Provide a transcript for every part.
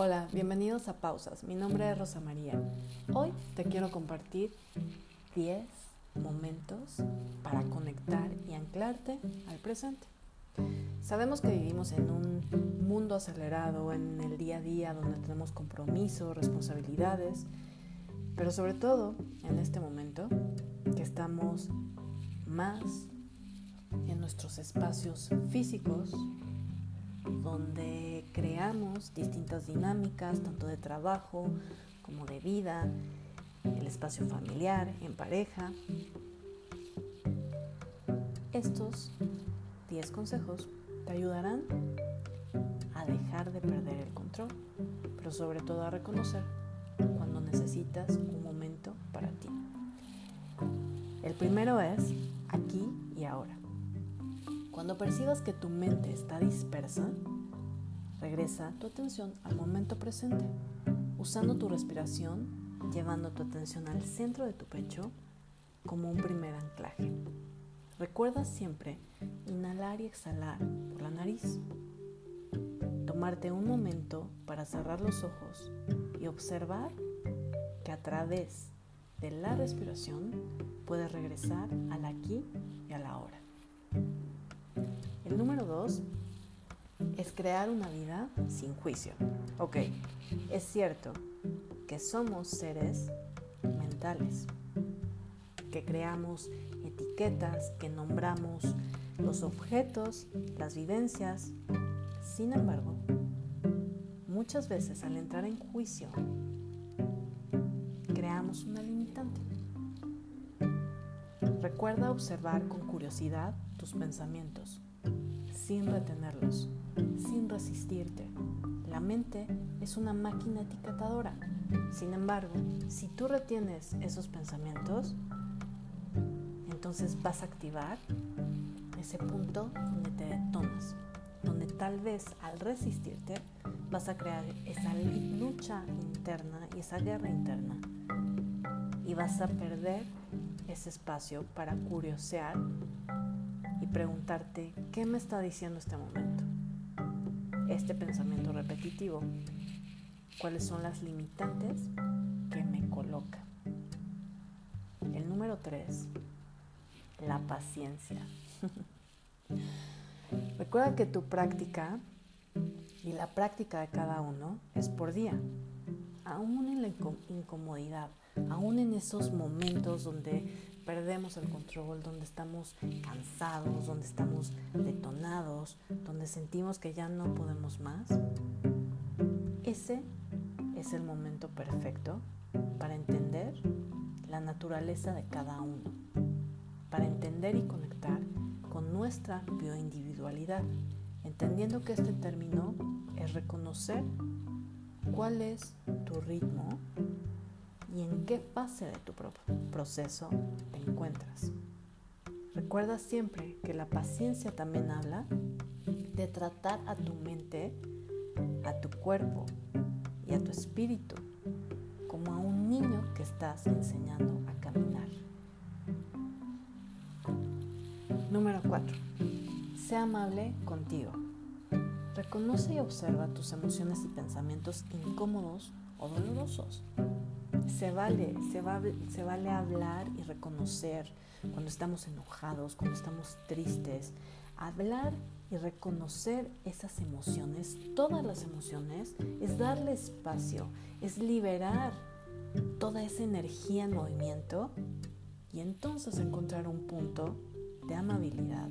Hola, bienvenidos a Pausas. Mi nombre es Rosa María. Hoy te quiero compartir 10 momentos para conectar y anclarte al presente. Sabemos que vivimos en un mundo acelerado, en el día a día, donde tenemos compromisos, responsabilidades, pero sobre todo en este momento que estamos más en nuestros espacios físicos, donde creamos distintas dinámicas, tanto de trabajo como de vida, el espacio familiar, en pareja. Estos 10 consejos te ayudarán a dejar de perder el control, pero sobre todo a reconocer cuando necesitas un momento para ti. El primero es aquí y ahora. Cuando percibas que tu mente está dispersa, regresa tu atención al momento presente, usando tu respiración, llevando tu atención al centro de tu pecho como un primer anclaje. Recuerda siempre inhalar y exhalar por la nariz. Tomarte un momento para cerrar los ojos y observar que a través de la respiración puedes regresar al aquí y a la hora. El número dos es crear una vida sin juicio. Ok, es cierto que somos seres mentales, que creamos etiquetas, que nombramos los objetos, las vivencias. Sin embargo, muchas veces al entrar en juicio, creamos una limitante. Recuerda observar con curiosidad tus pensamientos sin retenerlos, sin resistirte. La mente es una máquina etiquetadora. Sin embargo, si tú retienes esos pensamientos, entonces vas a activar ese punto donde te detonas, donde tal vez al resistirte vas a crear esa lucha interna y esa guerra interna y vas a perder ese espacio para curiosear preguntarte qué me está diciendo este momento, este pensamiento repetitivo, cuáles son las limitantes que me coloca. El número tres, la paciencia. Recuerda que tu práctica y la práctica de cada uno es por día, aún en la incomodidad, aún en esos momentos donde perdemos el control, donde estamos cansados, donde estamos detonados, donde sentimos que ya no podemos más, ese es el momento perfecto para entender la naturaleza de cada uno, para entender y conectar con nuestra bioindividualidad, entendiendo que este término es reconocer cuál es tu ritmo y en qué fase de tu proceso te encuentras. Recuerda siempre que la paciencia también habla de tratar a tu mente, a tu cuerpo y a tu espíritu como a un niño que estás enseñando a caminar. Número 4. Sea amable contigo. Reconoce y observa tus emociones y pensamientos incómodos o dolorosos se vale, se, se vale hablar y reconocer cuando estamos enojados, cuando estamos tristes. Hablar y reconocer esas emociones, todas las emociones, es darle espacio, es liberar toda esa energía en movimiento y entonces encontrar un punto de amabilidad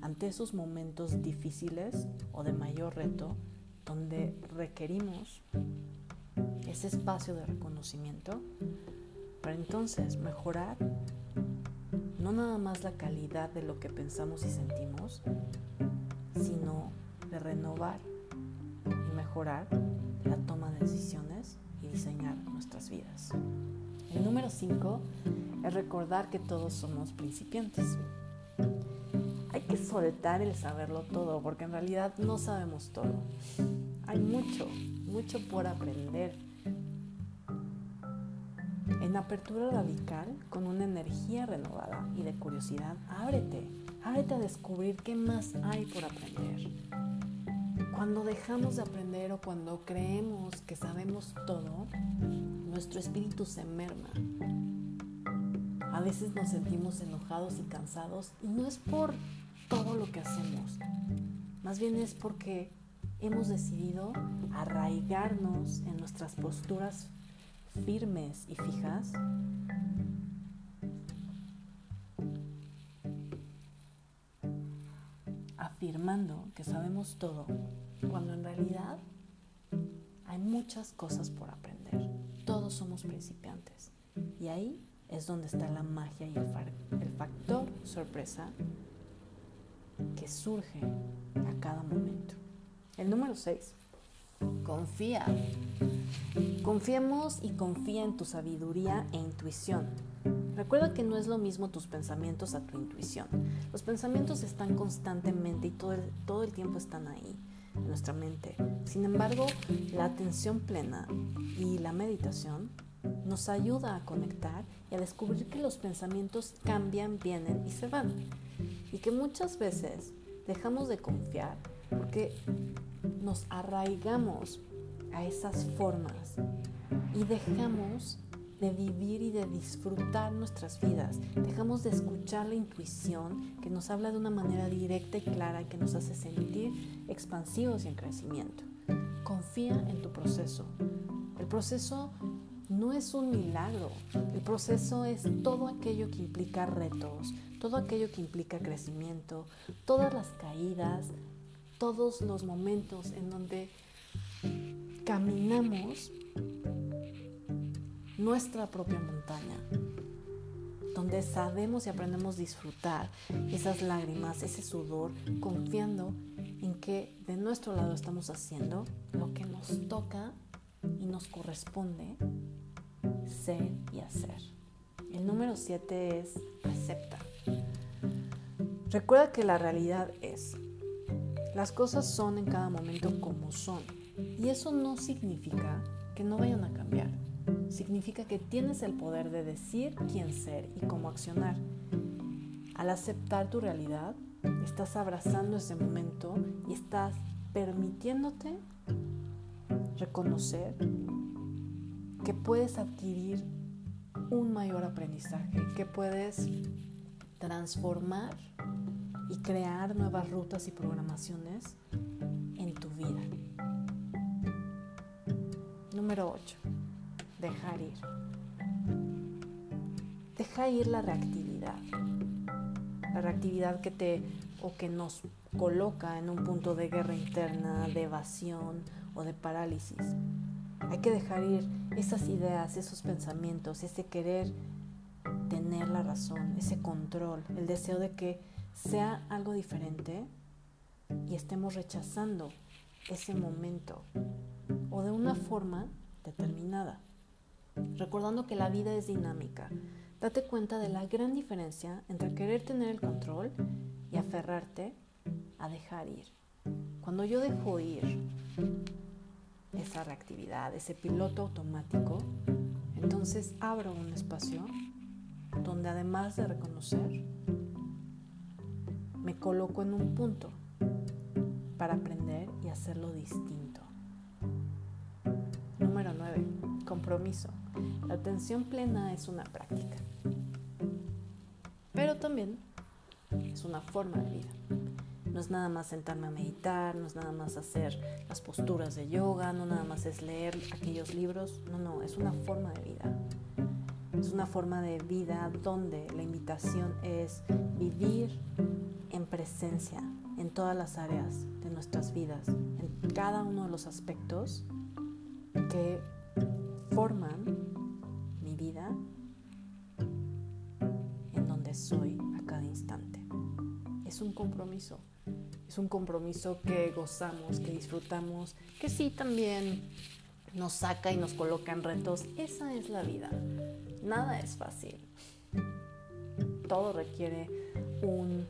ante esos momentos difíciles o de mayor reto donde requerimos ese espacio de reconocimiento para entonces mejorar no nada más la calidad de lo que pensamos y sentimos, sino de renovar y mejorar la toma de decisiones y diseñar nuestras vidas. El número 5 es recordar que todos somos principiantes. Hay que soltar el saberlo todo porque en realidad no sabemos todo. Hay mucho, mucho por aprender en apertura radical, con una energía renovada y de curiosidad, ábrete, ábrete a descubrir qué más hay por aprender. Cuando dejamos de aprender o cuando creemos que sabemos todo, nuestro espíritu se merma. A veces nos sentimos enojados y cansados y no es por todo lo que hacemos, más bien es porque hemos decidido arraigarnos en nuestras posturas firmes y fijas afirmando que sabemos todo, cuando en realidad hay muchas cosas por aprender. Todos somos principiantes. Y ahí es donde está la magia y el, factor sorpresa que surge a cada momento. El número 6. Confía. Confiemos y confía en tu sabiduría e intuición. Recuerda que no es lo mismo tus pensamientos a tu intuición. Los pensamientos están constantemente y todo el, todo el tiempo están ahí, en nuestra mente. Sin embargo, la atención plena y la meditación nos ayuda a conectar y a descubrir que los pensamientos cambian, vienen y se van. Y que muchas veces dejamos de confiar porque nos arraigamos a esas formas y dejamos de vivir y de disfrutar nuestras vidas. Dejamos de escuchar la intuición que nos habla de una manera directa y clara y que nos hace sentir expansivos y en crecimiento. Confía en tu proceso. El proceso no es un milagro. El proceso es todo aquello que implica retos, todo aquello que implica crecimiento, todas las caídas, todos los momentos en donde caminamos nuestra propia montaña, donde sabemos y aprendemos a disfrutar esas lágrimas, ese sudor, confiando en que de nuestro lado estamos haciendo lo que nos toca y nos corresponde ser y hacer. El número 7 es acepta. Recuerda que la realidad es, las cosas son en cada momento como son y eso no significa que no vayan a cambiar significa que tienes el poder de decir quién ser y cómo accionar. Al aceptar tu realidad, estás abrazando ese momento y estás permitiéndote reconocer que puedes adquirir un mayor aprendizaje, que puedes transformar y crear nuevas rutas y programaciones en tu vida. Número 8 dejar ir. Deja ir la reactividad. La reactividad que te o que nos coloca en un punto de guerra interna, de evasión o de parálisis. Hay que dejar ir esas ideas, esos pensamientos, ese querer tener la razón, ese control, el deseo de que sea algo diferente y estemos rechazando ese momento o de una forma determinada recordando que la vida es dinámica. Date cuenta de la gran diferencia entre querer tener el control y aferrarte a dejar ir. Cuando yo dejo ir esa reactividad, ese piloto automático, entonces abro un espacio donde además de reconocer, me coloco en un punto para aprender y hacerlo distinto. Número 9. Compromiso. La atención plena es una práctica, pero también es una forma de vida. No es nada más sentarme a meditar, no es nada más hacer las posturas de yoga, no nada más es leer aquellos libros, no, no, es una forma de vida. Es una forma de vida donde la invitación es vivir en presencia en todas las áreas de nuestras vidas, en cada uno de los aspectos que forman vida en donde soy a cada instante. Es un compromiso, es un compromiso que gozamos, que disfrutamos, que sí también nos saca y nos coloca en retos. Esa es la vida. Nada es fácil. Todo requiere un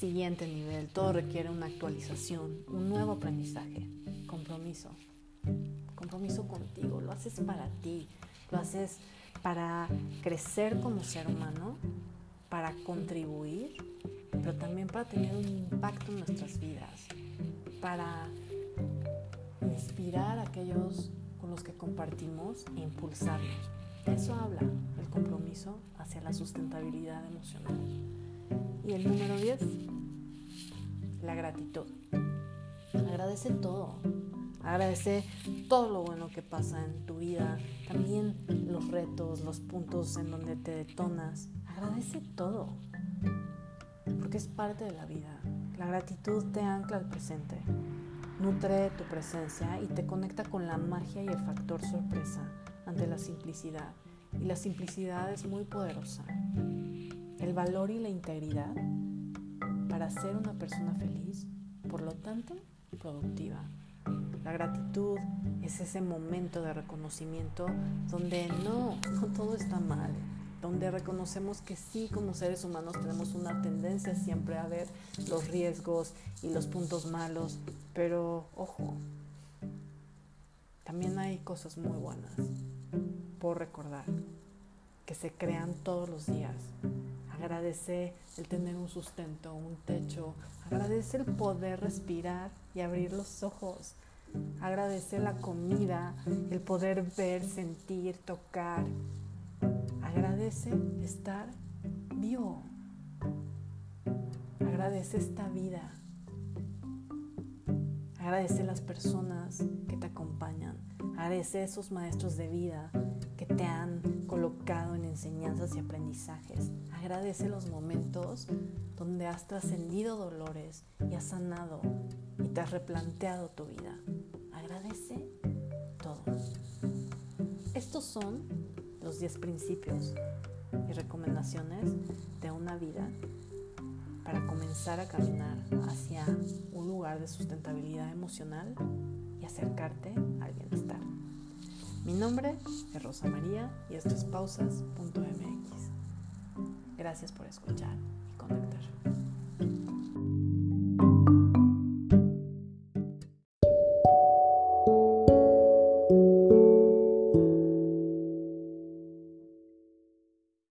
siguiente nivel, todo requiere una actualización, un nuevo aprendizaje. Compromiso. Compromiso contigo, lo haces para ti, lo haces para crecer como ser humano, para contribuir, pero también para tener un impacto en nuestras vidas, para inspirar a aquellos con los que compartimos e impulsarlos. eso habla el compromiso hacia la sustentabilidad emocional. Y el número 10, la gratitud. Agradece todo. Agradece todo lo bueno que pasa en tu vida, también los retos, los puntos en donde te detonas. Agradece todo, porque es parte de la vida. La gratitud te ancla al presente, nutre tu presencia y te conecta con la magia y el factor sorpresa ante la simplicidad. Y la simplicidad es muy poderosa. El valor y la integridad para ser una persona feliz, por lo tanto, productiva. La gratitud es ese momento de reconocimiento donde no, no todo está mal, donde reconocemos que sí como seres humanos tenemos una tendencia siempre a ver los riesgos y los puntos malos, pero ojo, también hay cosas muy buenas por recordar, que se crean todos los días. Agradece el tener un sustento, un techo, agradece el poder respirar y abrir los ojos. Agradece la comida, el poder ver, sentir, tocar, Agradece estar vivo. Agradece esta vida. Agradece las personas que te acompañan. Agradece esos maestros de vida que te han enseñanzas y aprendizajes. Agradece los momentos donde has trascendido dolores y has sanado y te has replanteado tu vida. Agradece todo. Estos son los 10 principios y recomendaciones de una vida para comenzar a caminar hacia un lugar de sustentabilidad emocional y acercarte al bienestar. Mi nombre es Rosa María y esto es pausas.mx. Gracias por escuchar y conectar.